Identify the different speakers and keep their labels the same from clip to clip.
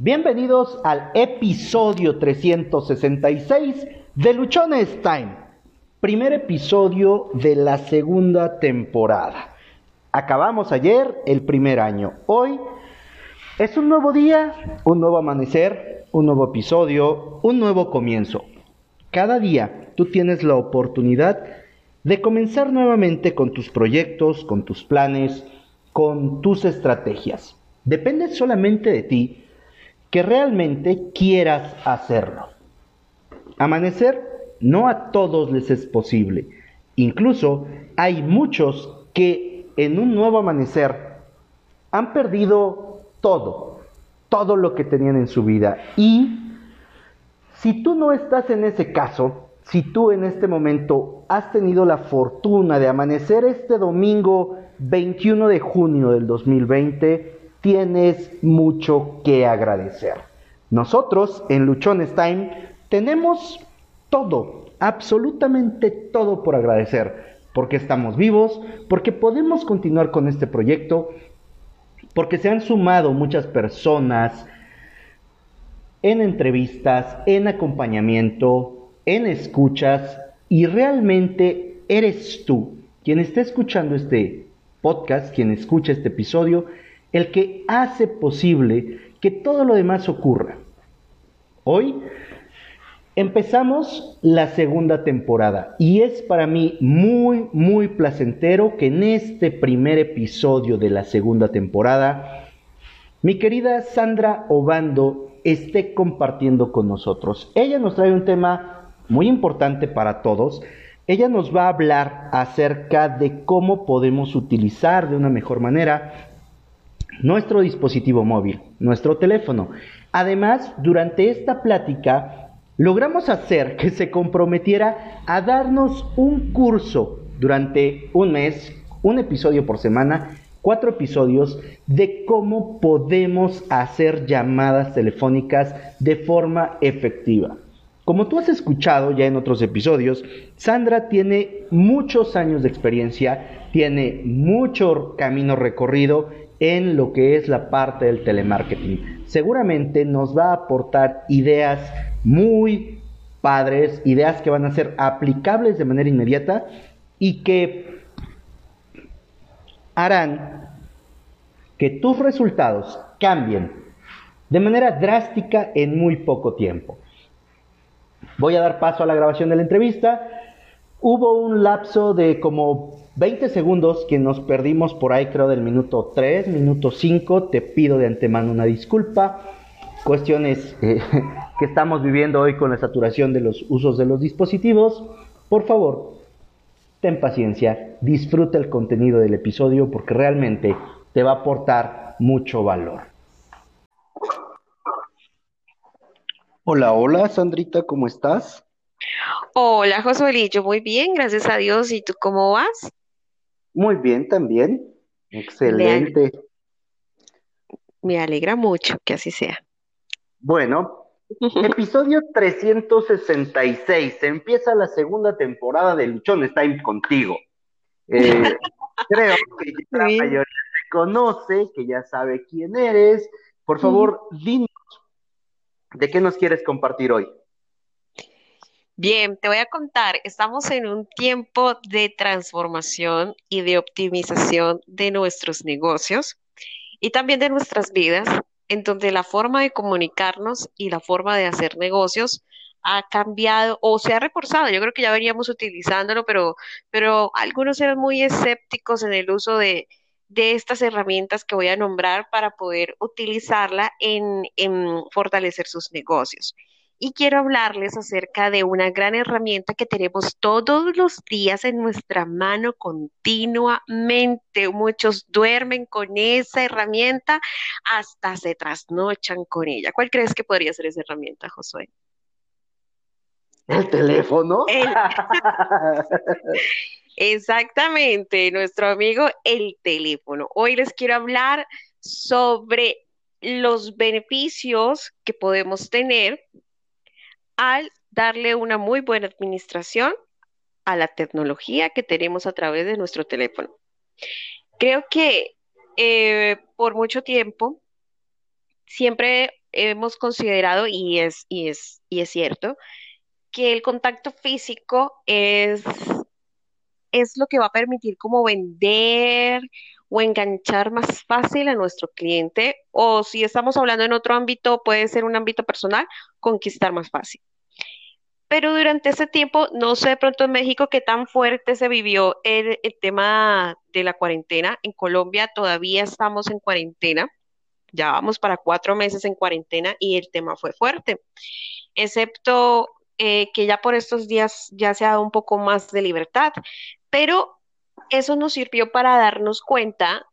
Speaker 1: Bienvenidos al episodio 366 de Luchones Time, primer episodio de la segunda temporada. Acabamos ayer el primer año. Hoy es un nuevo día, un nuevo amanecer, un nuevo episodio, un nuevo comienzo. Cada día tú tienes la oportunidad de comenzar nuevamente con tus proyectos, con tus planes, con tus estrategias. Depende solamente de ti que realmente quieras hacerlo. Amanecer no a todos les es posible. Incluso hay muchos que en un nuevo amanecer han perdido todo, todo lo que tenían en su vida. Y si tú no estás en ese caso, si tú en este momento has tenido la fortuna de amanecer este domingo 21 de junio del 2020, tienes mucho que agradecer. Nosotros en Luchones Time tenemos todo, absolutamente todo por agradecer, porque estamos vivos, porque podemos continuar con este proyecto, porque se han sumado muchas personas en entrevistas, en acompañamiento, en escuchas, y realmente eres tú quien está escuchando este podcast, quien escucha este episodio, el que hace posible que todo lo demás ocurra. Hoy empezamos la segunda temporada y es para mí muy, muy placentero que en este primer episodio de la segunda temporada mi querida Sandra Obando esté compartiendo con nosotros. Ella nos trae un tema muy importante para todos. Ella nos va a hablar acerca de cómo podemos utilizar de una mejor manera nuestro dispositivo móvil, nuestro teléfono. Además, durante esta plática, logramos hacer que se comprometiera a darnos un curso durante un mes, un episodio por semana, cuatro episodios de cómo podemos hacer llamadas telefónicas de forma efectiva. Como tú has escuchado ya en otros episodios, Sandra tiene muchos años de experiencia, tiene mucho camino recorrido en lo que es la parte del telemarketing. Seguramente nos va a aportar ideas muy padres, ideas que van a ser aplicables de manera inmediata y que harán que tus resultados cambien de manera drástica en muy poco tiempo. Voy a dar paso a la grabación de la entrevista. Hubo un lapso de como 20 segundos que nos perdimos por ahí, creo, del minuto 3, minuto 5. Te pido de antemano una disculpa. Cuestiones eh, que estamos viviendo hoy con la saturación de los usos de los dispositivos. Por favor, ten paciencia, disfruta el contenido del episodio porque realmente te va a aportar mucho valor. Hola, hola, Sandrita, ¿cómo estás?
Speaker 2: Hola, Josuelillo, muy bien, gracias a Dios. ¿Y tú cómo vas?
Speaker 1: Muy bien también. Excelente.
Speaker 2: Me alegra mucho que así sea.
Speaker 1: Bueno, episodio 366. Empieza la segunda temporada de Luchón Time contigo. Eh, creo que ya la mayoría te conoce, que ya sabe quién eres. Por favor, dinos de qué nos quieres compartir hoy.
Speaker 2: Bien, te voy a contar, estamos en un tiempo de transformación y de optimización de nuestros negocios y también de nuestras vidas, en donde la forma de comunicarnos y la forma de hacer negocios ha cambiado o se ha reforzado. Yo creo que ya veníamos utilizándolo, pero, pero algunos eran muy escépticos en el uso de, de estas herramientas que voy a nombrar para poder utilizarla en, en fortalecer sus negocios y quiero hablarles acerca de una gran herramienta que tenemos todos los días en nuestra mano continuamente. Muchos duermen con esa herramienta hasta se trasnochan con ella. ¿Cuál crees que podría ser esa herramienta, Josué?
Speaker 1: El teléfono.
Speaker 2: Exactamente, nuestro amigo el teléfono. Hoy les quiero hablar sobre los beneficios que podemos tener al darle una muy buena administración a la tecnología que tenemos a través de nuestro teléfono. Creo que eh, por mucho tiempo siempre hemos considerado, y es, y es, y es cierto, que el contacto físico es, es lo que va a permitir como vender o enganchar más fácil a nuestro cliente, o si estamos hablando en otro ámbito, puede ser un ámbito personal, conquistar más fácil. Pero durante ese tiempo, no sé de pronto en México qué tan fuerte se vivió el, tema de la cuarentena. En Colombia todavía estamos en cuarentena, ya vamos para cuatro meses en cuarentena y el tema fue fuerte, excepto eh, que ya por estos días ya se ha dado un poco más de libertad, pero eso nos sirvió para darnos cuenta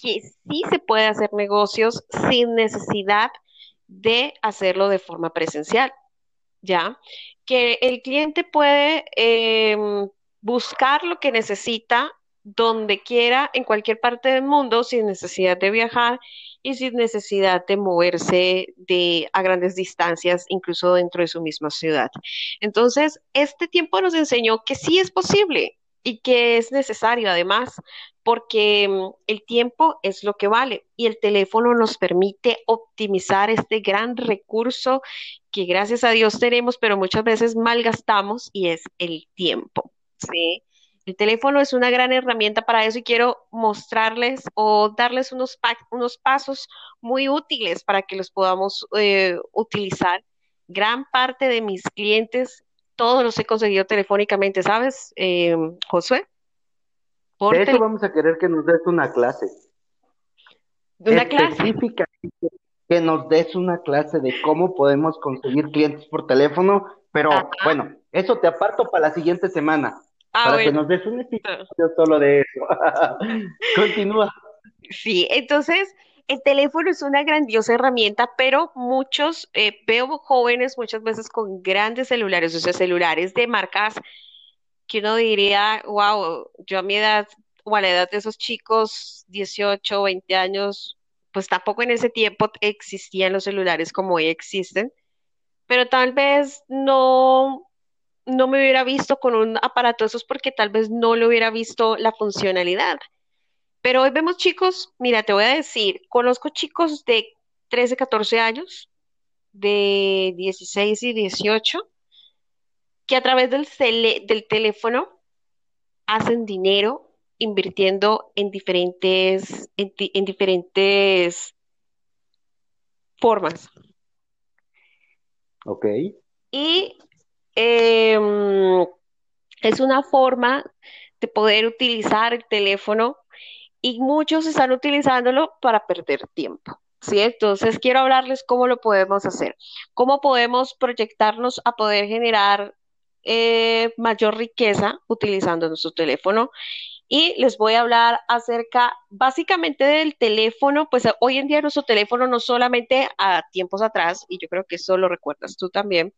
Speaker 2: que sí se puede hacer negocios sin necesidad de hacerlo de forma presencial, ¿ya? Que el cliente puede em, buscar lo que necesita donde quiera, en cualquier parte del mundo, sin necesidad de viajar y sin necesidad de moverse de, a grandes distancias, incluso dentro de su misma ciudad. Entonces, este tiempo nos enseñó que sí es posible y que es necesario además, porque mm, el tiempo es lo que vale y el teléfono nos permite optimizar este gran recurso que gracias a Dios tenemos, pero muchas veces malgastamos y es el tiempo. ¿sí? El teléfono es una gran herramienta para eso y quiero mostrarles o darles unos, unos pasos muy útiles para que los podamos eh, utilizar. Gran parte de mis clientes, todos los he conseguido telefónicamente, ¿sabes, eh, Josué?
Speaker 1: Por de eso vamos a querer que nos des una clase.
Speaker 2: ¿De una clase?
Speaker 1: Que nos des una clase de cómo podemos conseguir clientes por teléfono, pero bueno, eso te aparto para la siguiente semana. Ah, para que nos des un episodio solo de eso. Continúa.
Speaker 2: Sí, entonces el teléfono es una grandiosa herramienta, pero muchos, eh, veo jóvenes muchas veces con grandes celulares, o sea, celulares de marcas que uno diría, wow, yo a mi edad o a la edad de esos chicos, 18, 20 años, pues tampoco en ese tiempo existían los celulares como hoy existen, pero tal vez no, no me hubiera visto con un aparato de esos porque tal vez no le hubiera visto la funcionalidad. Pero hoy vemos chicos, mira, te voy a decir, conozco chicos de 13, 14 años, de 16 y 18, que a través del, del teléfono hacen dinero invirtiendo en diferentes, en diferentes formas.
Speaker 1: Ok.
Speaker 2: Y Em, es una forma de poder utilizar el teléfono y muchos están utilizándolo para perder tiempo. ¿sí? Entonces quiero hablarles cómo lo podemos hacer, cómo podemos proyectarnos a poder generar eh, mayor riqueza utilizando nuestro teléfono. Y les voy a hablar acerca básicamente del teléfono, pues hoy en día nuestro teléfono no solamente a tiempos atrás, y yo creo que eso lo recuerdas tú también,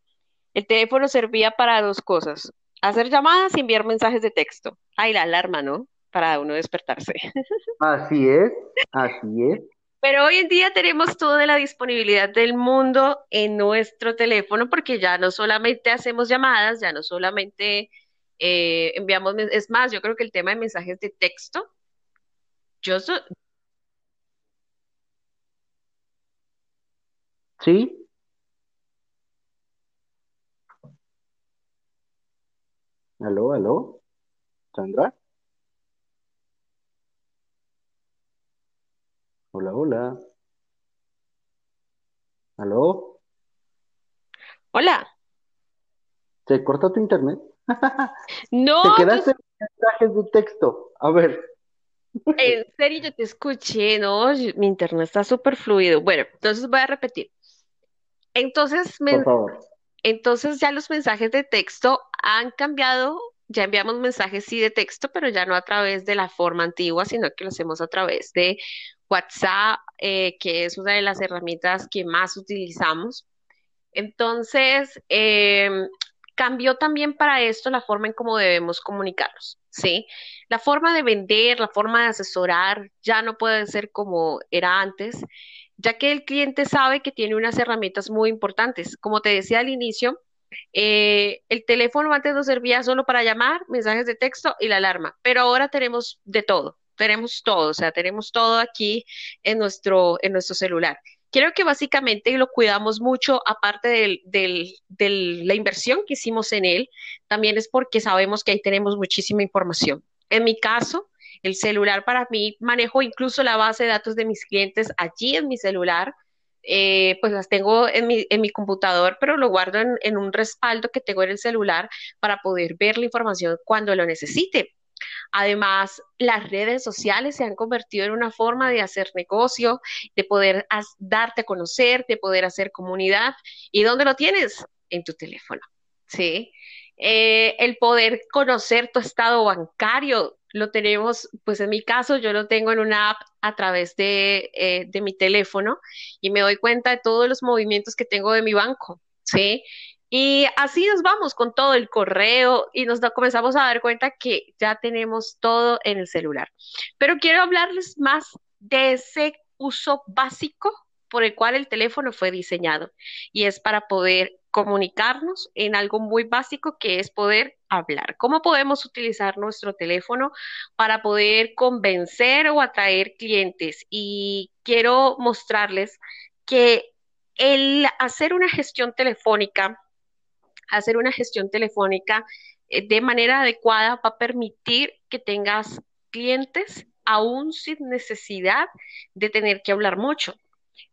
Speaker 2: el teléfono servía para dos cosas, hacer llamadas y enviar mensajes de texto. Ay, la alarma, ¿no? Para uno despertarse.
Speaker 1: Así es, así es.
Speaker 2: Pero hoy en día tenemos toda la disponibilidad del mundo en nuestro teléfono porque ya no solamente hacemos llamadas, ya no solamente eh, enviamos, es más, yo creo que el tema de mensajes de texto, yo
Speaker 1: Sí, Aló, aló, Sandra. Hola, hola. ¿Aló?
Speaker 2: Hola.
Speaker 1: ¿Se corta tu internet?
Speaker 2: No.
Speaker 1: Te quedaste en mensajes de texto. A ver.
Speaker 2: En serio, yo te escuché, ¿no? Mi internet está súper fluido. Bueno, entonces voy a repetir. Entonces, me,
Speaker 1: Por favor.
Speaker 2: Entonces ya los mensajes de texto han cambiado, ya enviamos mensajes sí de texto, pero ya no a través de la forma antigua, sino que lo hacemos a través de WhatsApp, eh, que es una de las herramientas que más utilizamos. Entonces, em, cambió también para esto la forma en cómo debemos comunicarnos, ¿sí? La forma de vender, la forma de asesorar ya no puede ser como era antes ya que el cliente sabe que tiene unas herramientas muy importantes. Como te decía al inicio, eh, el teléfono antes nos servía solo para llamar, mensajes de texto y la alarma, pero ahora tenemos de todo, tenemos todo, o sea, tenemos todo aquí en nuestro, en nuestro celular. Creo que básicamente lo cuidamos mucho, aparte de la inversión que hicimos en él, también es porque sabemos que ahí tenemos muchísima información. En mi caso, el celular para mí, manejo incluso la base de datos de mis clientes allí en mi celular. Eh, pues las tengo en mi, en mi computador, pero lo guardo en, en un respaldo que tengo en el celular para poder ver la información cuando lo necesite. Además, las redes sociales se han convertido en una forma de hacer negocio, de poder darte a conocer, de poder hacer comunidad. ¿Y dónde lo tienes? En tu teléfono. ¿Sí? Eh, el poder conocer tu estado bancario, lo tenemos, pues en mi caso, yo lo tengo en una app a través de, eh, de mi teléfono y me doy cuenta de todos los movimientos que tengo de mi banco, ¿sí? Y así nos vamos con todo el correo y nos comenzamos a dar cuenta que ya tenemos todo en el celular. Pero quiero hablarles más de ese uso básico por el cual el teléfono fue diseñado y es para poder comunicarnos en algo muy básico que es poder hablar. ¿Cómo podemos utilizar nuestro teléfono para poder convencer o atraer clientes? Y quiero mostrarles que el hacer una gestión telefónica hacer una gestión telefónica eh, de manera adecuada va a permitir que tengas clientes aún sin necesidad de tener que hablar mucho.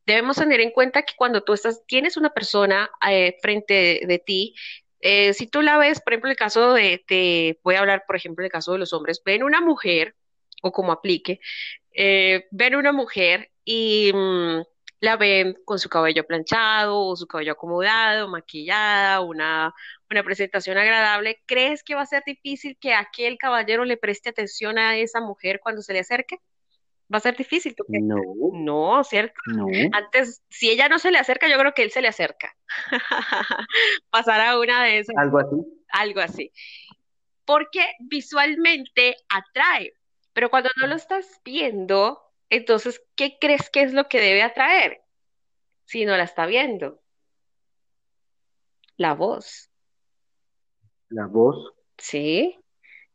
Speaker 2: Debemos tener en cuenta que cuando tú estás, tienes una persona eh, frente de, ti, eh, si tú la ves, por ejemplo, el caso de, te voy a hablar, por ejemplo, el caso de los hombres, ven una mujer, o como aplique, ven una mujer y mm, la ven con su cabello planchado o su cabello acomodado, maquillada, una, una presentación agradable, ¿crees que va a ser difícil que aquel caballero le preste atención a esa mujer cuando se le acerque? Va a ser difícil. ¿tú
Speaker 1: No.
Speaker 2: No, ¿cierto?
Speaker 1: No.
Speaker 2: Antes, si ella no se le acerca, yo creo que él se le acerca. Pasará una de esas.
Speaker 1: Algo así.
Speaker 2: Algo así. Porque visualmente atrae, pero cuando no lo estás viendo, entonces, ¿qué crees que es lo que debe atraer si no la está viendo? La voz.
Speaker 1: La voz.
Speaker 2: Sí,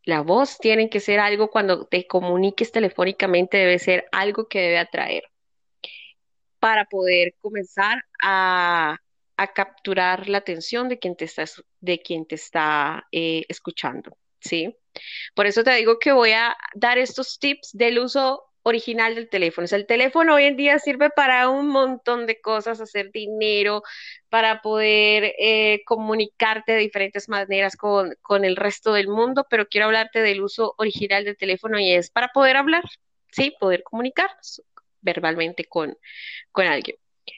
Speaker 2: la voz tiene que ser algo cuando te comuniques telefónicamente, debe ser algo que debe atraer para poder comenzar a, capturar la atención de quien te está, de quien te está eh, escuchando. ¿sí? Por eso te digo que voy a dar estos tips del uso original del teléfono. O sea, el teléfono hoy en día sirve para un montón de cosas, hacer dinero, para poder eh, comunicarte de diferentes maneras con, con, el resto del mundo, pero quiero hablarte del uso original del teléfono y es para poder hablar, ¿sí? Poder comunicarnos verbalmente con, con alguien.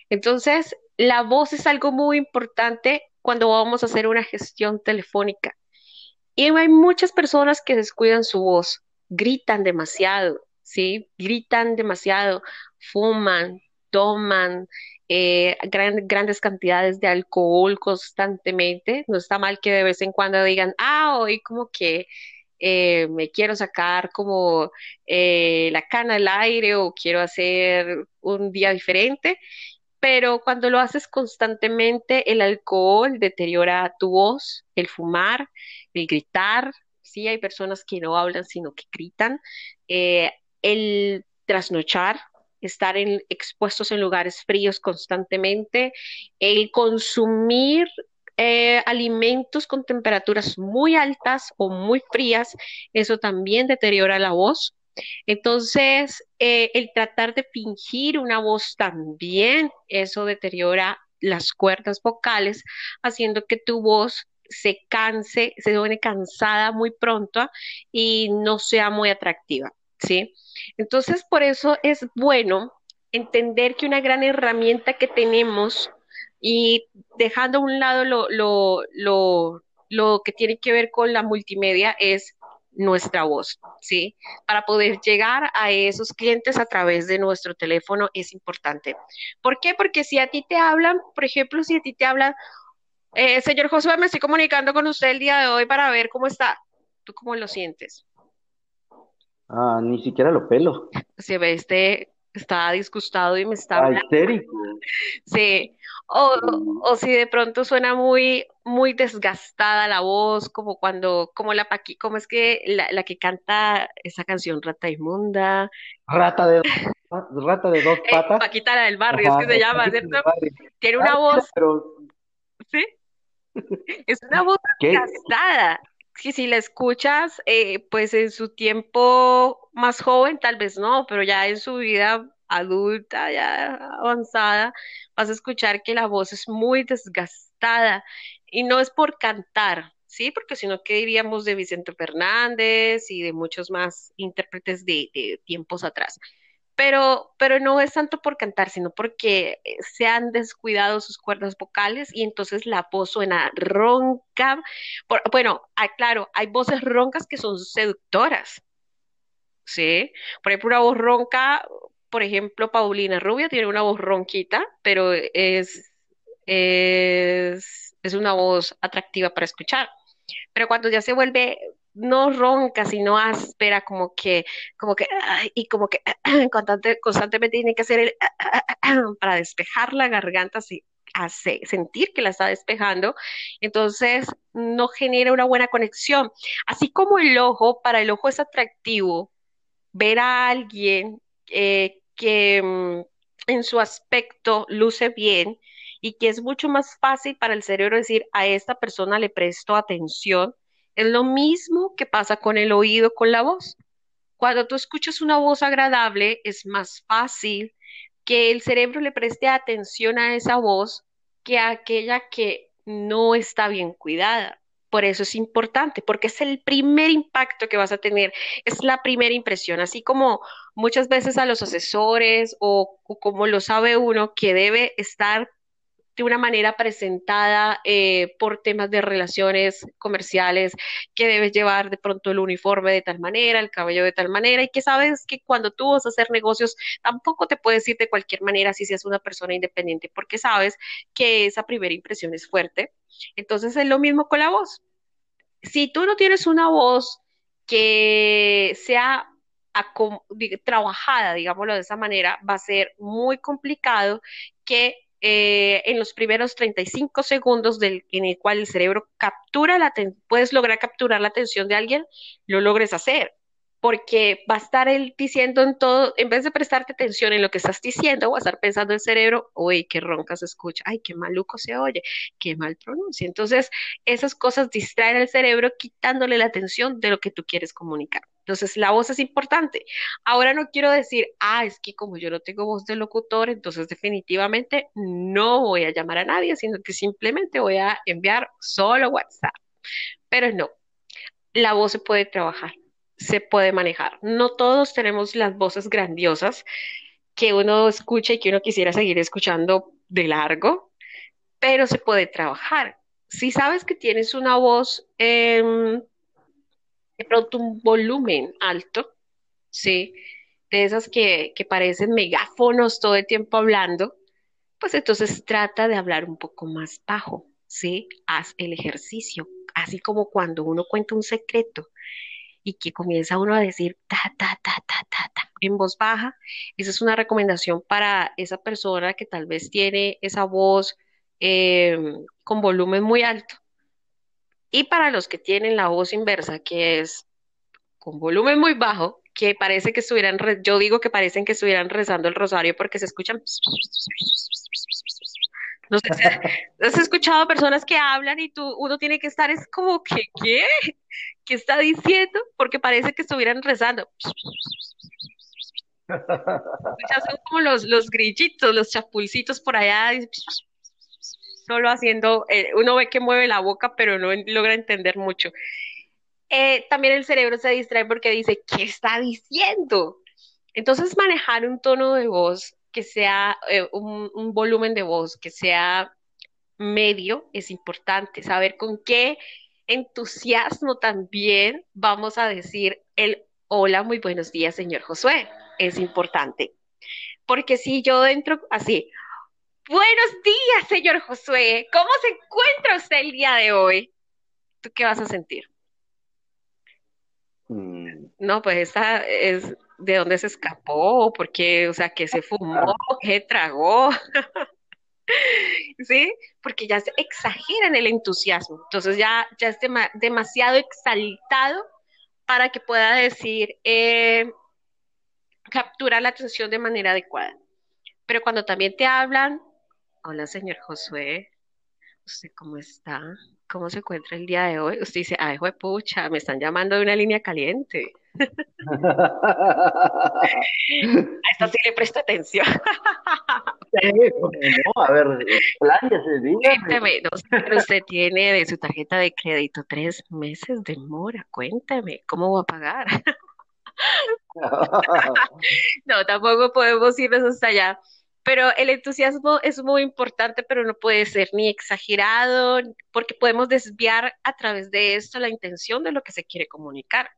Speaker 2: Entonces, la voz es algo muy importante cuando vamos a hacer una gestión telefónica. Y hay muchas personas que descuidan su voz, gritan demasiado, ¿sí? Gritan demasiado, fuman, toman eh, grandes cantidades de alcohol constantemente. No está mal que de vez en cuando digan, ah, hoy como que eh, me quiero sacar como eh, la cana al aire o quiero hacer un día diferente. Pero cuando lo haces constantemente, el alcohol deteriora tu voz, el fumar, el gritar, sí, hay personas que no hablan, sino que gritan el trasnochar, estar expuestos en lugares fríos constantemente, el consumir eh, alimentos con temperaturas muy altas o muy frías, eso también deteriora la voz. Entonces, eh, el tratar de fingir una voz también, eso deteriora las cuerdas vocales, haciendo que tu voz se canse, se vuelve cansada muy pronto y no sea muy atractiva. ¿Sí? Entonces, por eso es bueno entender que una gran herramienta que tenemos y dejando a un lado lo, lo, lo, lo que tiene que ver con la multimedia es nuestra voz, ¿sí? Para poder llegar a esos clientes a través de nuestro teléfono es importante. ¿Por qué? Porque si a ti te hablan, por ejemplo, si a ti te hablan, eh, señor Josué, me estoy comunicando con usted el día de hoy para ver cómo está. ¿Tú cómo lo sientes?
Speaker 1: Ah, ni siquiera lo pelo.
Speaker 2: Se ve este, está disgustado y me está
Speaker 1: Ah, histérico.
Speaker 2: Sí. O, o si de pronto suena muy, muy desgastada la voz, como cuando, como la Paqui, como es que la, la que canta esa canción Rata Inmunda,
Speaker 1: Rata de, rata de dos
Speaker 2: eh,
Speaker 1: patas.
Speaker 2: Paquita la del barrio, es que se llama, ¿cierto? Tiene una voz,
Speaker 1: pero,
Speaker 2: ¿sí? Es una voz
Speaker 1: ¿qué?
Speaker 2: desgastada. Que si la escuchas, eh, pues en su tiempo más joven, tal vez no, pero ya en su vida adulta, ya avanzada, vas a escuchar que la voz es muy desgastada. Y no es por cantar, ¿sí? Porque si no, ¿qué diríamos de Vicente Fernández y de muchos más intérpretes de, de tiempos atrás? Pero, pero no es tanto por cantar, sino porque eh, se han descuidado sus cuerdas vocales y entonces la voz suena ronca. Por- bueno, ah, claro, hay voces roncas que son seductoras, ¿sí? Por ejemplo, una voz ronca, por ejemplo, Paulina Rubio tiene una voz ronquita, pero es, es, es una voz atractiva para escuchar. Pero cuando ya se vuelve no ronca, sino áspera, como que, como que, y como que constante- constantemente tiene que hacer el para despejar la garganta, se hace sentir que la está despejando, entonces no genera una buena conexión. Así como el ojo, para el ojo es atractivo ver a alguien eh, que mm, en su aspecto luce bien y que es mucho más fácil para el cerebro decir a esta persona le presto atención, es lo mismo que pasa con el oído, con la voz. Cuando tú escuchas una voz agradable, es más fácil que el cerebro le preste atención a esa voz que a aquella que no está bien cuidada. Por eso es importante, porque es el primer impacto que vas a tener, es la primera impresión, así como muchas veces a los asesores o, o como lo sabe uno que debe estar de una manera presentada eh, por temas de relaciones comerciales, que debes llevar de pronto el uniforme de tal manera, el cabello de tal manera, y que sabes que cuando tú vas a hacer negocios tampoco te puedes ir de cualquier manera si seas una persona independiente, porque sabes que esa primera impresión es fuerte. Entonces es lo mismo con la voz. Si tú no tienes una voz que sea trabajada, digámoslo de esa manera, va a ser muy complicado que eh, en los primeros 35 segundos del, en el cual el cerebro captura la puedes lograr capturar la atención de alguien, lo logres hacer. Porque va a estar él diciendo en todo, en vez de prestarte atención en lo que estás diciendo, va a estar pensando el cerebro, uy, qué ronca se escucha, ay, qué maluco se oye, qué mal pronuncia. Entonces, esas cosas distraen al cerebro quitándole la atención de lo que tú quieres comunicar. Entonces, la voz es importante. Ahora no quiero decir, ah, es que como yo no tengo voz de locutor, entonces definitivamente no voy a llamar a nadie, sino que simplemente voy a enviar solo WhatsApp. Pero no, la voz se puede trabajar, se puede manejar. No todos tenemos las voces grandiosas que uno escucha y que uno quisiera seguir escuchando de largo, pero se puede trabajar. Si sabes que tienes una voz, em, de pronto un volumen alto, ¿sí? De esas que, que parecen megáfonos todo el tiempo hablando, pues entonces trata de hablar un poco más bajo, ¿sí? Haz el ejercicio, así como cuando uno cuenta un secreto y que comienza uno a decir ta, ta, ta, ta, ta, ta, en voz baja. Esa es una recomendación para esa persona que tal vez tiene esa voz eh, con volumen muy alto. Y para los que tienen la voz inversa, que es con volumen muy bajo, que parece que estuvieran, yo digo que parecen que estuvieran rezando el rosario porque se escuchan. No sé has escuchado personas que hablan y tú, uno tiene que estar, es como que, ¿qué? ¿Qué está diciendo? Porque parece que estuvieran rezando. Ya son como los, los grillitos, los chapulcitos por allá, y solo haciendo, eh, uno ve que mueve la boca, pero no logra entender mucho. Eh, también el cerebro se distrae porque dice, ¿qué está diciendo? Entonces, manejar un tono de voz que sea, eh, un, un volumen de voz que sea medio es importante. Saber con qué entusiasmo también vamos a decir el hola, muy buenos días, señor Josué. Es importante. Porque si yo entro así, buenos días, señor Josué, ¿cómo se encuentra usted el día de hoy? ¿Tú qué vas a sentir?
Speaker 1: Mm,
Speaker 2: No, pues esta es de dónde se escapó, porque, o sea, que se fumó, que tragó. ¿sí? Porque ya se exagera en el entusiasmo, entonces ya, ya es demasiado exaltado para que pueda decir, eh, capturar la atención de manera adecuada. Pero cuando también te hablan, hola señor Josué, ¿usted cómo está? ¿Cómo se encuentra el día de hoy? Usted dice, ay, pucha, me están llamando de una línea caliente. A esto sí le presto atención.
Speaker 1: no, a ver,
Speaker 2: Cuéntame, no sé, pero usted tiene de su tarjeta de crédito tres meses de mora. Cuéntame, ¿cómo va a pagar? no, tampoco podemos irnos hasta allá. Pero el entusiasmo es muy importante, pero no puede ser ni exagerado, porque podemos desviar a través de esto la intención de lo que se quiere comunicar.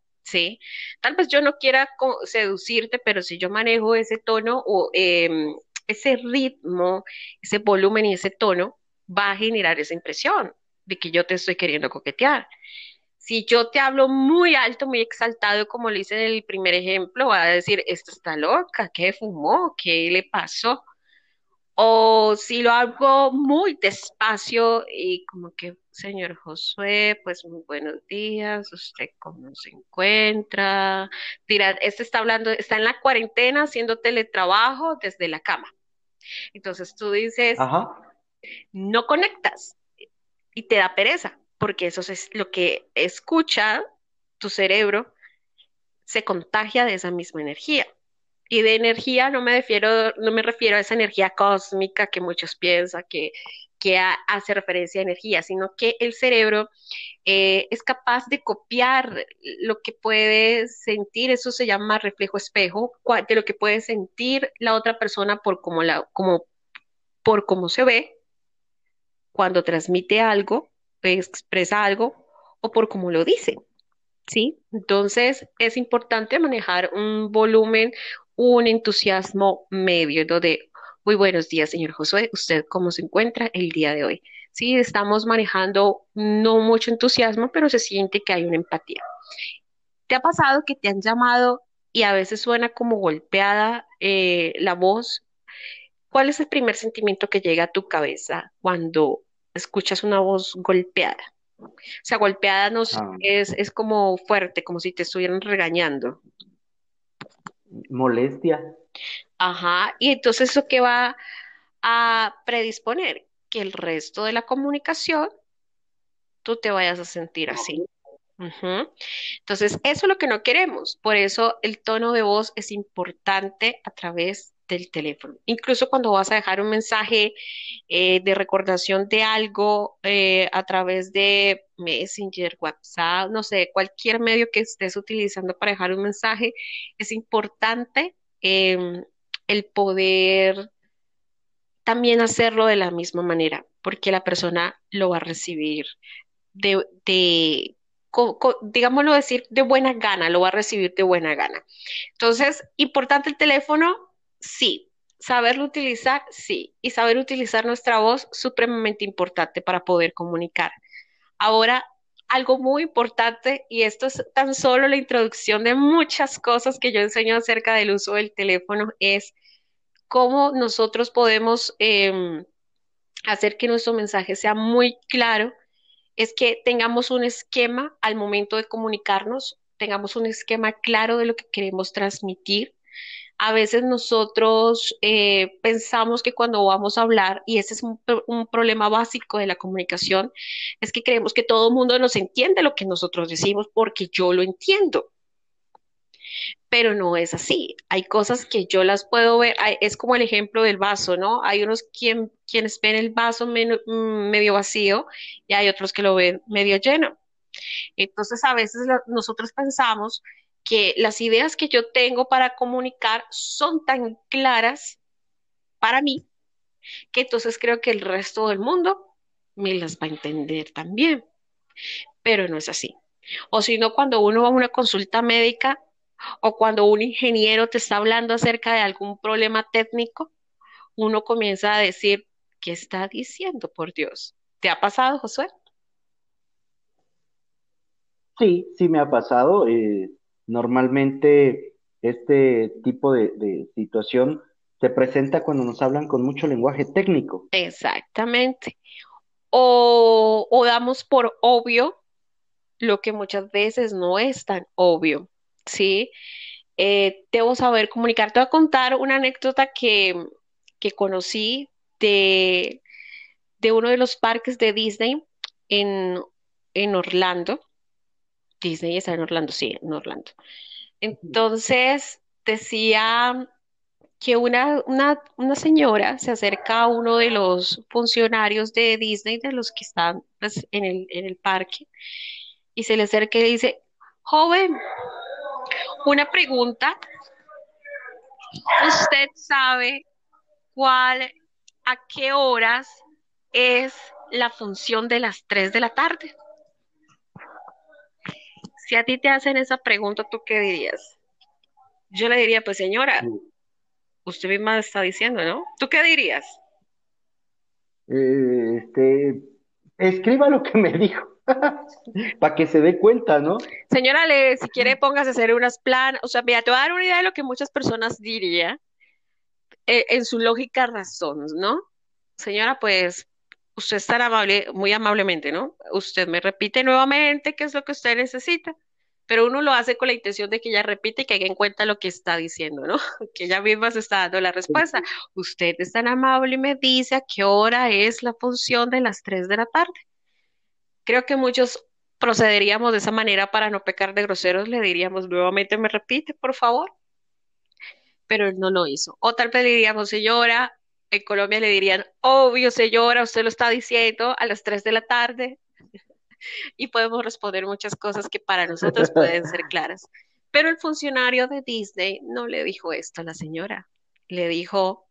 Speaker 2: Tal vez yo no quiera seducirte, pero si yo manejo ese tono o em, ese ritmo, ese volumen y ese tono, va a generar esa impresión de que yo te estoy queriendo coquetear. Si yo te hablo muy alto, muy exaltado, como lo hice en el primer ejemplo, va a decir, esta está loca, ¿qué fumó? ¿Qué le pasó? O si lo hago muy despacio y como que, señor Josué, pues muy buenos días, ¿usted cómo se encuentra? Mira, este está hablando, está en la cuarentena haciendo teletrabajo desde la cama. Entonces tú dices, no conectas y te da pereza porque eso es lo que escucha tu cerebro, se contagia de esa misma energía. Y de energía no me refiero, no me refiero a esa energía cósmica que muchos piensan que, que hace referencia a energía, sino que el cerebro eh, es capaz de copiar lo que puede sentir, eso se llama reflejo espejo, de lo que puede sentir la otra persona por cómo, la, como, por cómo se ve cuando transmite algo expresa algo o por cómo lo dice. ¿Sí? Entonces es importante manejar un volumen, un entusiasmo medio, donde, muy buenos días, señor Josué, ¿usted cómo se encuentra el día de hoy? Sí, estamos manejando no mucho entusiasmo, pero se siente que hay una empatía. ¿Te ha pasado que te han llamado y a veces suena como golpeada eh, la voz? ¿Cuál es el primer sentimiento que llega a tu cabeza cuando escuchas una voz golpeada. O sea, golpeada no ah. es, es como fuerte, como si te estuvieran regañando.
Speaker 1: Molestia.
Speaker 2: Ajá, y entonces eso que va a predisponer que el resto de la comunicación tú te vayas a sentir así. Entonces, eso es lo que no queremos. Por eso el tono de voz es importante a través del teléfono. Incluso cuando vas a dejar un mensaje eh, de recordación de algo eh, a través de Messenger, WhatsApp, no sé, cualquier medio que estés utilizando para dejar un mensaje, es importante em, el poder también hacerlo de la misma manera, porque la persona lo va a recibir de, digámoslo decir, de buena gana, lo va a recibir de buena gana. Entonces, importante el teléfono, Sí. Saberlo utilizar, sí. Y saber utilizar nuestra voz, supremamente importante para poder comunicar. Ahora, algo muy importante, y esto es tan solo la introducción de muchas cosas que yo enseño acerca del uso del teléfono, es cómo nosotros podemos em, hacer que nuestro mensaje sea muy claro, es que tengamos un esquema al momento de comunicarnos, tengamos un esquema claro de lo que queremos transmitir, a veces nosotros eh, pensamos que cuando vamos a hablar, y ese es un, problema básico de la comunicación, es que creemos que todo el mundo nos entiende lo que nosotros decimos porque yo lo entiendo. Pero no es así. Hay cosas que yo las puedo ver. Es como el ejemplo del vaso, ¿no? Hay unos quien, quienes ven el vaso mm, medio vacío y hay otros que lo ven medio lleno. Entonces, a veces nosotros pensamos que las ideas que yo tengo para comunicar son tan claras para mí que entonces creo que el resto del mundo me las va a entender también. Pero no es así. O si no, cuando uno va a una consulta médica o cuando un ingeniero te está hablando acerca de algún problema técnico, uno comienza a decir, ¿qué está diciendo, por Dios? ¿Te ha pasado, Josué?
Speaker 1: Sí, sí me ha pasado. Eh, Normalmente este tipo de, situación se presenta cuando nos hablan con mucho lenguaje técnico.
Speaker 2: Exactamente. O, o damos por obvio lo que muchas veces no es tan obvio, ¿sí? Eh, debo saber comunicar. Te voy a contar una anécdota que, que conocí de, de uno de los parques de Disney en, en Orlando. Disney está en Orlando, sí, en Orlando. Entonces decía que una, una, una señora se acerca a uno de los funcionarios de Disney, de los que están pues, en el, en el parque, y se le acerca y le dice, joven, una pregunta. ¿Usted sabe cuál, a qué horas es la función de las 3 de la tarde? Si a ti te hacen esa pregunta, ¿tú qué dirías? Yo le diría, pues señora, usted misma está diciendo, ¿no? ¿Tú qué dirías?
Speaker 1: Eh, este, escriba lo que me dijo. Para que se dé cuenta, ¿no?
Speaker 2: Señora, le, si quiere, póngase a hacer unas planas. O sea, mira, te voy a dar una idea de lo que muchas personas dirían eh, en su lógica razón, ¿no? Señora, pues usted es tan amable, muy amablemente, ¿no? Usted me repite nuevamente qué es lo que usted necesita, pero uno lo hace con la intención de que ella repite y que haga en cuenta lo que está diciendo, ¿no? Que ella misma se está dando la respuesta. Usted es tan amable y me dice a qué hora es la función de las 3 de la tarde. Creo que muchos procederíamos de esa manera para no pecar de groseros, le diríamos nuevamente, me repite, por favor. Pero él no lo hizo. O tal vez diríamos, señora, en Colombia le dirían, obvio, señora, usted lo está diciendo a las 3 de la tarde. y podemos responder muchas cosas que para nosotros pueden ser claras. Pero el funcionario de Disney no le dijo esto a la señora. Le dijo,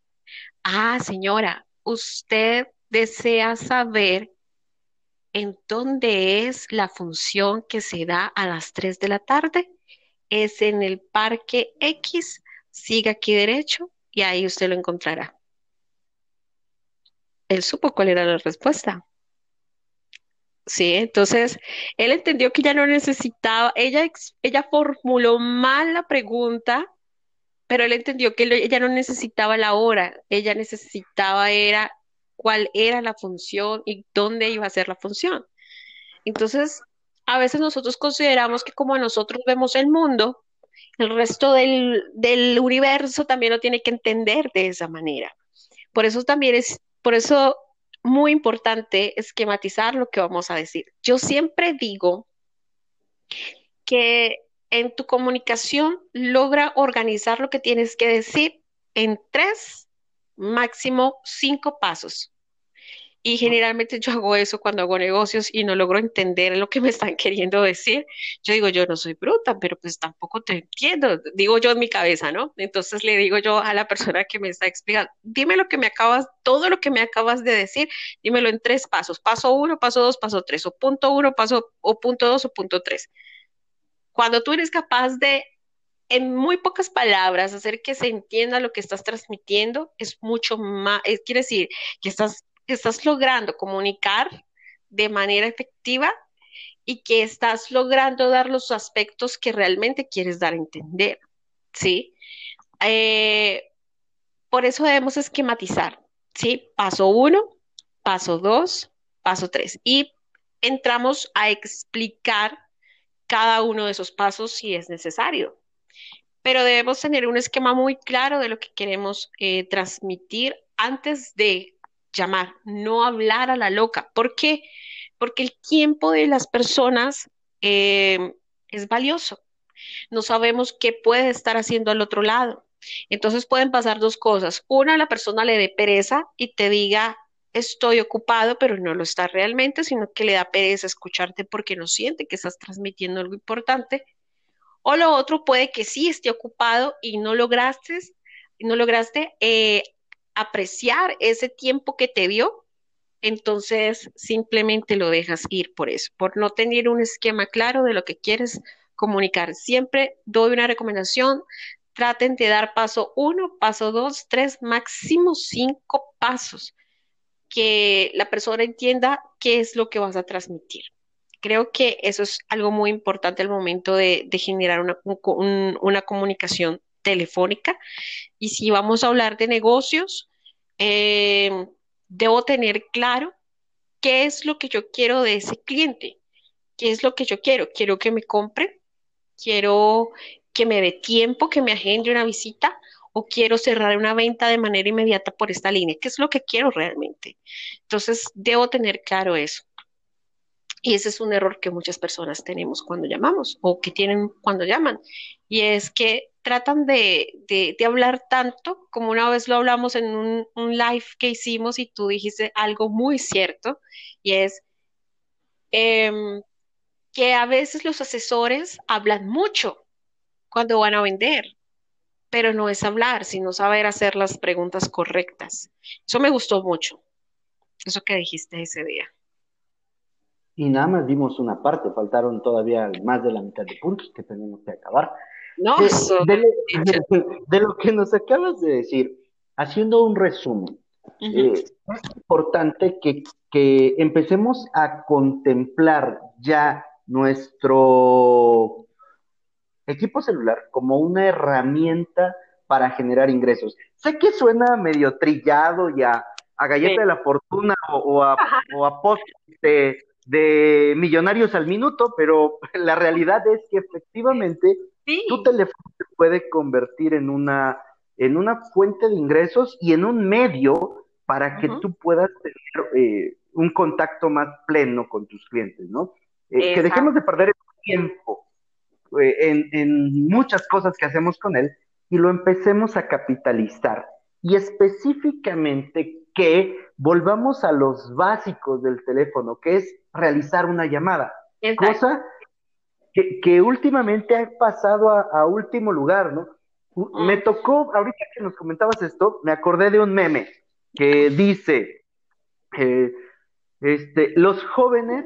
Speaker 2: ah, señora, usted desea saber en dónde es la función que se da a las 3 de la tarde. Es en el Parque X. Siga aquí derecho y ahí usted lo encontrará. Él supo cuál era la respuesta. Sí, entonces él entendió que ya no necesitaba, ella, ella formuló mal la pregunta, pero él entendió que ella no necesitaba la hora, ella necesitaba era cuál era la función y dónde iba a ser la función. Entonces, a veces nosotros consideramos que como nosotros vemos el mundo, el resto del, del universo también lo tiene que entender de esa manera. Por eso también es, por eso muy importante esquematizar lo que vamos a decir. Yo siempre digo que en tu comunicación logra organizar lo que tienes que decir en tres máximo cinco pasos. Y generalmente yo hago eso cuando hago negocios y no logro entender lo que me están queriendo decir. Yo digo, yo no soy bruta, pero pues tampoco te entiendo. Digo yo en mi cabeza, ¿no? Entonces le digo yo a la persona que me está explicando, dime lo que me acabas, todo lo que me acabas de decir, dímelo en tres pasos. Paso uno, paso dos, paso tres, o punto uno, paso, o punto dos, o punto tres. Cuando tú eres capaz de en muy pocas palabras, hacer que se entienda lo que estás transmitiendo es mucho más, quiere decir que estás, estás logrando comunicar de manera efectiva y que estás logrando dar los aspectos que realmente quieres dar a entender, ¿sí? Eh, por eso debemos esquematizar, ¿sí? Paso uno, paso dos, paso tres. Y entramos a explicar cada uno de esos pasos si es necesario pero debemos tener un esquema muy claro de lo que queremos eh, transmitir antes de llamar, no hablar a la loca. ¿Por qué? Porque el tiempo de las personas eh, es valioso. No sabemos qué puede estar haciendo al otro lado. Entonces pueden pasar dos cosas. Una, la persona le dé pereza y te diga, estoy ocupado, pero no lo está realmente, sino que le da pereza escucharte porque no siente que estás transmitiendo algo importante. O lo otro puede que sí esté ocupado y no lograste, no lograste eh, apreciar ese tiempo que te dio, entonces simplemente lo dejas ir por eso, por no tener un esquema claro de lo que quieres comunicar. Siempre doy una recomendación, traten de dar paso uno, paso dos, tres, máximo cinco pasos, que la persona entienda qué es lo que vas a transmitir. Creo que eso es algo muy importante al momento de, generar una, comunicación telefónica. Y si vamos a hablar de negocios, eh, debo tener claro qué es lo que yo quiero de ese cliente, qué es lo que yo quiero. Quiero que me compre, quiero que me dé tiempo, que me agende una visita o quiero cerrar una venta de manera inmediata por esta línea. ¿Qué es lo que quiero realmente? Entonces, debo tener claro eso. Y ese es un error que muchas personas tenemos cuando llamamos o que tienen cuando llaman. Y es que tratan de, hablar tanto, como una vez lo hablamos en un, live que hicimos y tú dijiste algo muy cierto, y es em, que a veces los asesores hablan mucho cuando van a vender, pero no es hablar, sino saber hacer las preguntas correctas. Eso me gustó mucho, eso que dijiste ese día.
Speaker 1: Y nada más dimos una parte, faltaron todavía más de la mitad de puntos que tenemos que acabar.
Speaker 2: No,
Speaker 1: de, lo que nos acabas de decir, haciendo un resumen, eh, es importante que, que empecemos a contemplar ya nuestro equipo celular como una herramienta para generar ingresos. Sé que suena medio trillado y a, galleta de la fortuna o, a, post de, millonarios al minuto, pero la realidad es que efectivamente tu teléfono se puede convertir en una, en una fuente de ingresos y en un medio para que tú puedas tener eh, un contacto más pleno con tus clientes, ¿no? Eh, que dejemos de perder el tiempo eh, en, muchas cosas que hacemos con él y lo empecemos a capitalizar. Y específicamente que volvamos a los básicos del teléfono, que es realizar una llamada. Cosa que, últimamente ha pasado a, último lugar, ¿no? Me tocó, ahorita que nos comentabas esto, me acordé de un meme que dice, eh, este, los jóvenes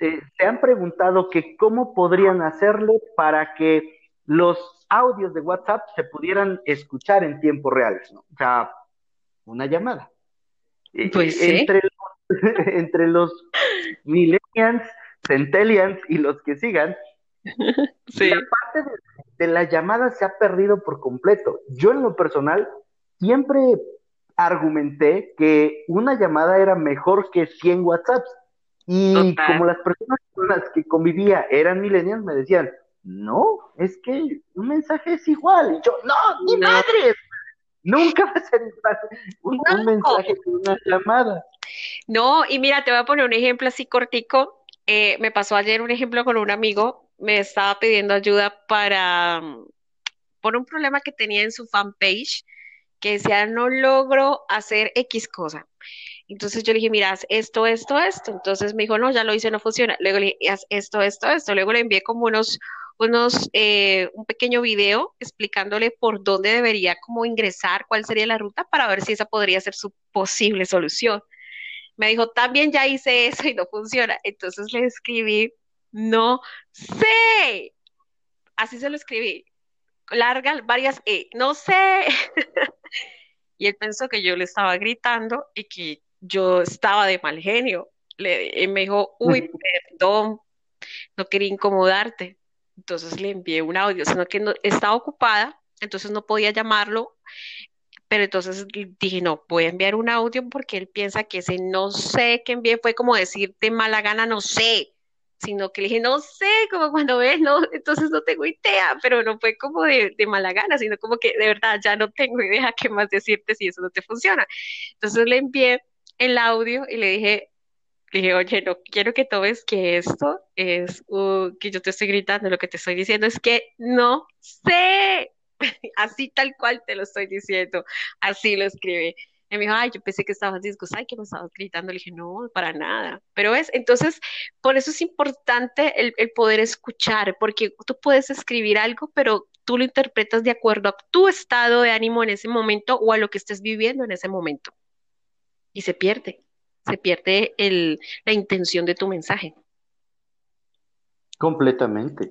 Speaker 1: eh, se han preguntado que cómo podrían hacerle para que los audios de WhatsApp se pudieran escuchar en tiempo real, ¿no? O sea, una llamada.
Speaker 2: Pues
Speaker 1: entre, los, entre los millennials, centennials y los que sigan, la parte de, de la llamada se ha perdido por completo. Yo en lo personal siempre argumenté que una llamada era mejor que 100 WhatsApps. Y como las personas con las que convivía eran millennials, me decían, no, es que un mensaje es igual. Y yo, no, ni madre, nunca va a ser igual un, mensaje que una llamada.
Speaker 2: No, y mira, te voy a poner un ejemplo así cortico. Eh, me pasó ayer un ejemplo con un amigo, me estaba pidiendo ayuda para, por un problema que tenía en su fanpage que decía, no logro hacer X cosa. Entonces yo le dije, mira, esto, esto, esto. Entonces me dijo, no, ya lo hice, no funciona. Luego le dije, haz esto, esto, esto. Luego le envié como unos, unos, eh, un pequeño video explicándole por dónde debería como ingresar, cuál sería la ruta para ver si esa podría ser su posible solución. Me dijo, también ya hice eso y no funciona. Entonces le escribí, no sé. Así se lo escribí larga, varias E, no sé. y él pensó que yo le estaba gritando y que yo estaba de mal genio. Le, me dijo, uy, perdón, no quería incomodarte. Entonces le envié un audio, sino que no, estaba ocupada, entonces no podía llamarlo. Pero entonces dije, no, voy a enviar un audio porque él piensa que ese no sé que envié fue como decirte mala gana, no sé sino que le dije, no sé, como cuando ves, no, entonces no tengo idea, pero no fue como de, mala gana, sino como que de verdad ya no tengo idea qué más decirte si eso no te funciona. Entonces le envié el audio y le dije, le dije, oye, no quiero que tomes que esto es que yo te estoy gritando, lo que te estoy diciendo es que no sé, así tal cual te lo estoy diciendo, así lo escribí. Y me dijo, ay, yo pensé que estabas disgustada que me estabas gritando. Le dije, no, para nada. Pero es, entonces, por eso es importante el, poder escuchar, porque tú puedes escribir algo, pero tú lo interpretas de acuerdo a tu estado de ánimo en ese momento o a lo que estés viviendo en ese momento. Y se pierde, se pierde el, la intención de tu mensaje.
Speaker 1: Completamente.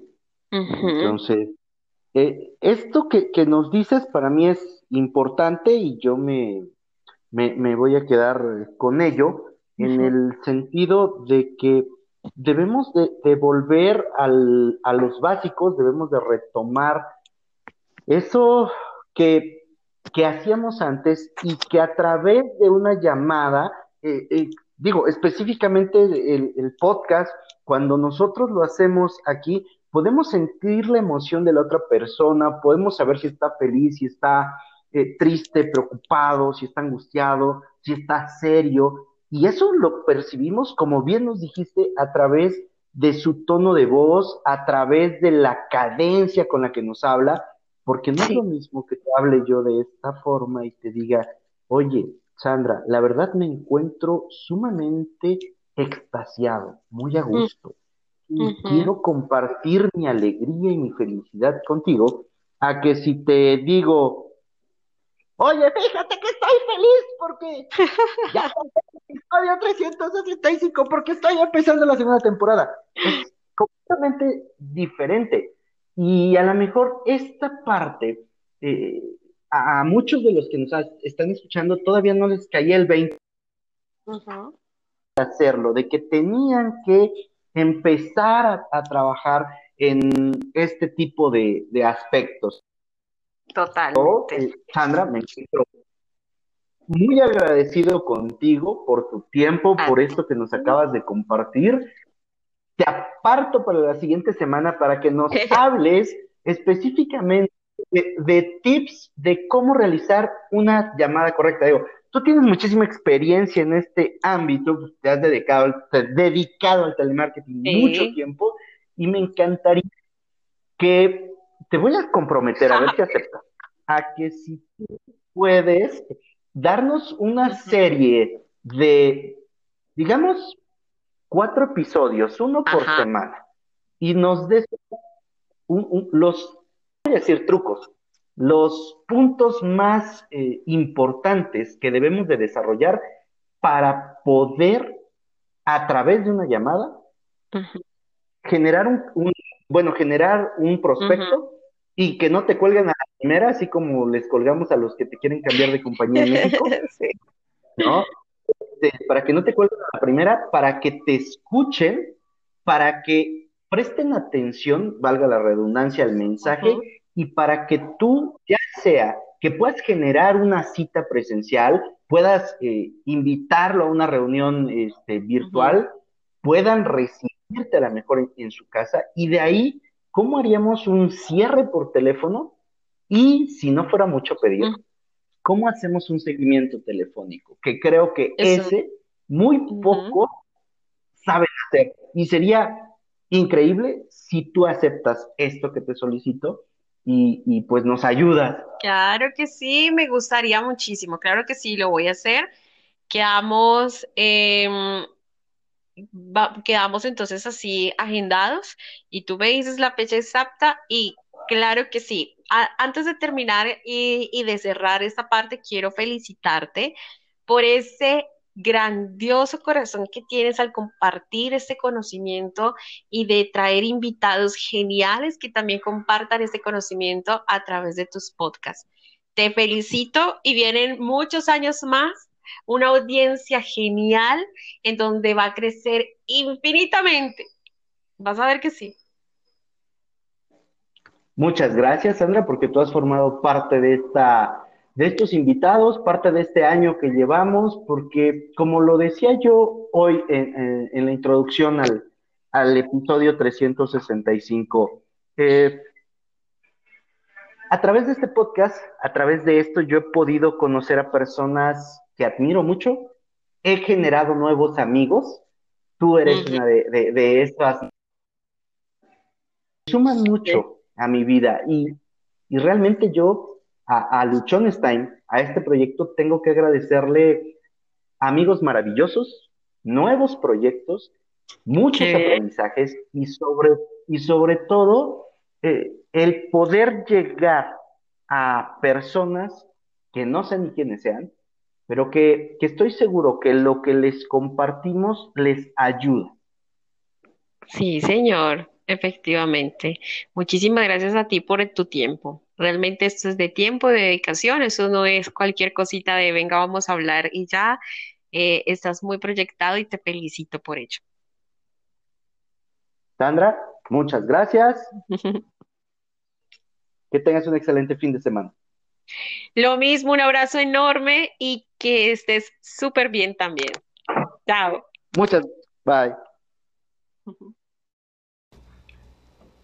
Speaker 1: Entonces, eh, esto que, que nos dices para mí es importante y yo me, me, voy a quedar con ello en el sentido de que debemos de, volver al, a los básicos, debemos de retomar Eso que, que hacíamos antes y que a través de una llamada, eh, eh, digo, específicamente el, el podcast, cuando nosotros lo hacemos aquí, podemos sentir la emoción de la otra persona, podemos saber si está feliz, si está eh, triste, preocupado, si está angustiado, si está serio. Y eso lo percibimos, como bien nos dijiste, a través de su tono de voz, a través de la cadencia con la que nos habla, porque no es lo mismo que te hable yo de esta forma y te diga, oye, Sandra, la verdad me encuentro sumamente extasiado, muy a gusto. Y quiero compartir mi alegría y mi felicidad contigo, a que si te digo, Oye, fíjate que estoy feliz porque ya está el episodio 365 porque estoy empezando la segunda temporada. Es completamente diferente. Y a lo mejor esta parte, eh, a, muchos de los que nos están escuchando todavía no les caía el 20 de hacerlo, de que tenían que empezar a, trabajar en este tipo de aspectos.
Speaker 2: Totalmente.
Speaker 1: Eh, Sandra, me siento muy agradecido contigo por tu tiempo, por esto que nos acabas de compartir. Te aparto para la siguiente semana para que nos hables específicamente de, tips de cómo realizar una llamada correcta. Digo, tú tienes muchísima experiencia en este ámbito, te has dedicado, dedicado al telemarketing mucho tiempo y me encantaría que te voy a comprometer, a ver si aceptas, a que si tú puedes darnos una serie de, digamos, cuatro episodios, uno por semana, y nos des los, voy a decir trucos, los puntos más eh, importantes que debemos de desarrollar para poder, a través de una llamada, generar un, bueno, generar un prospecto y que no te cuelguen a la primera, así como les colgamos a los que te quieren cambiar de compañía en México, ¿no? Este, para que no te cuelguen a la primera, para que te escuchen, para que presten atención, valga la redundancia, al mensaje, y para que tú, ya sea que puedas generar una cita presencial, puedas eh, invitarlo a una reunión este, virtual, puedan recibirte a la mejor en su casa, y de ahí ¿cómo haríamos un cierre por teléfono? Y si no fuera mucho pedir, ¿cómo hacemos un seguimiento telefónico? Que creo que ese muy poco saben hacer. Y sería increíble si tú aceptas esto que te solicito y, pues nos ayudas.
Speaker 2: Claro que sí, me gustaría muchísimo. Claro que sí, lo voy a hacer. Quedamos eh, quedamos entonces así agendados y tú me dices la fecha exacta y claro que sí. antes de terminar y, y de cerrar esta parte, quiero felicitarte por ese grandioso corazón que tienes al compartir este conocimiento y de traer invitados geniales que también compartan este conocimiento a través de tus podcasts. Te felicito y vienen muchos años más una audiencia genial en donde va a crecer infinitamente. Vas a ver que sí.
Speaker 1: Muchas gracias, Sandra, porque tú has formado parte de esta de estos invitados, parte de este año que llevamos, porque como lo decía yo hoy en, la introducción al, al episodio 365, eh, a través de este podcast, a través de esto, yo he podido conocer a personas que admiro mucho. He generado nuevos amigos. Tú eres una de, de, de estas. Suman mucho a mi vida y, y realmente yo a, a Luchonstein, a este proyecto, tengo que agradecerle amigos maravillosos, nuevos proyectos, muchos aprendizajes y sobre, y sobre todo eh, el poder llegar a personas que no sé ni quiénes sean, pero que, estoy seguro que lo que les compartimos les ayuda.
Speaker 2: Sí, señor, efectivamente. Muchísimas gracias a ti por tu tiempo. Realmente esto es de tiempo, de dedicación, eso no es cualquier cosita de venga, vamos a hablar y ya eh, estás muy proyectado y te felicito por ello.
Speaker 1: Sandra, muchas gracias. Que tengas un excelente fin de semana.
Speaker 2: Lo mismo, un abrazo enorme y que estés súper bien también. Chao.
Speaker 1: Muchas, bye.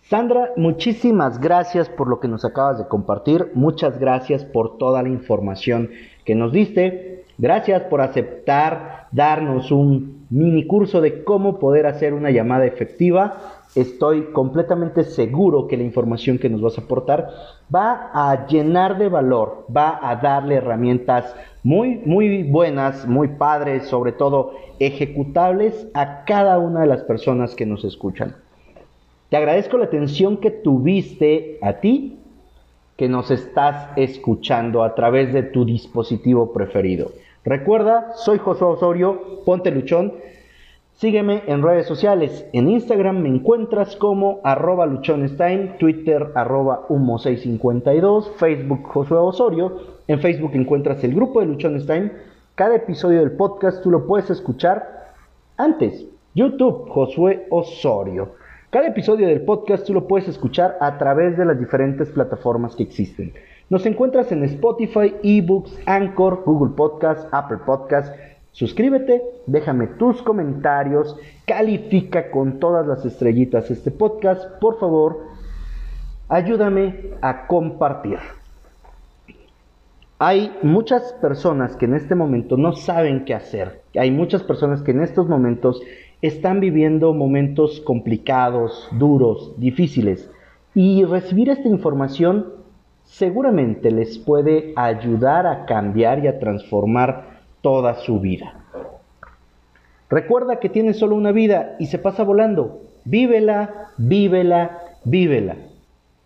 Speaker 1: Sandra, muchísimas gracias por lo que nos acabas de compartir. Muchas gracias por toda la información que nos diste. Gracias por aceptar darnos un mini curso de cómo poder hacer una llamada efectiva. Estoy completamente seguro que la información que nos vas a aportar va a llenar de valor, va a darle herramientas muy, muy buenas, muy padres, sobre todo ejecutables a cada una de las personas que nos escuchan. Te agradezco la atención que tuviste a ti que nos estás escuchando a través de tu dispositivo preferido. Recuerda, soy Josué Osorio, ponte luchón. Sígueme en redes sociales. En Instagram me encuentras como arroba luchonestime, Twitter arroba humo652, Facebook Josué Osorio. En Facebook encuentras el grupo de Luchonestime. Cada episodio del podcast tú lo puedes escuchar antes. YouTube Josué Osorio. Cada episodio del podcast tú lo puedes escuchar a través de las diferentes plataformas que existen. Nos encuentras en Spotify, eBooks, Anchor, Google Podcast, Apple Podcast. Suscríbete, déjame tus comentarios, califica con todas las estrellitas este podcast, por favor, ayúdame a compartir. Hay muchas personas que en este momento no saben qué hacer. Hay muchas personas que en estos momentos están viviendo momentos complicados, duros, difíciles. Y recibir esta información seguramente les puede ayudar a cambiar y a transformar toda su vida. Recuerda que tienes solo una vida y se pasa volando. Vívela, vívela, vívela.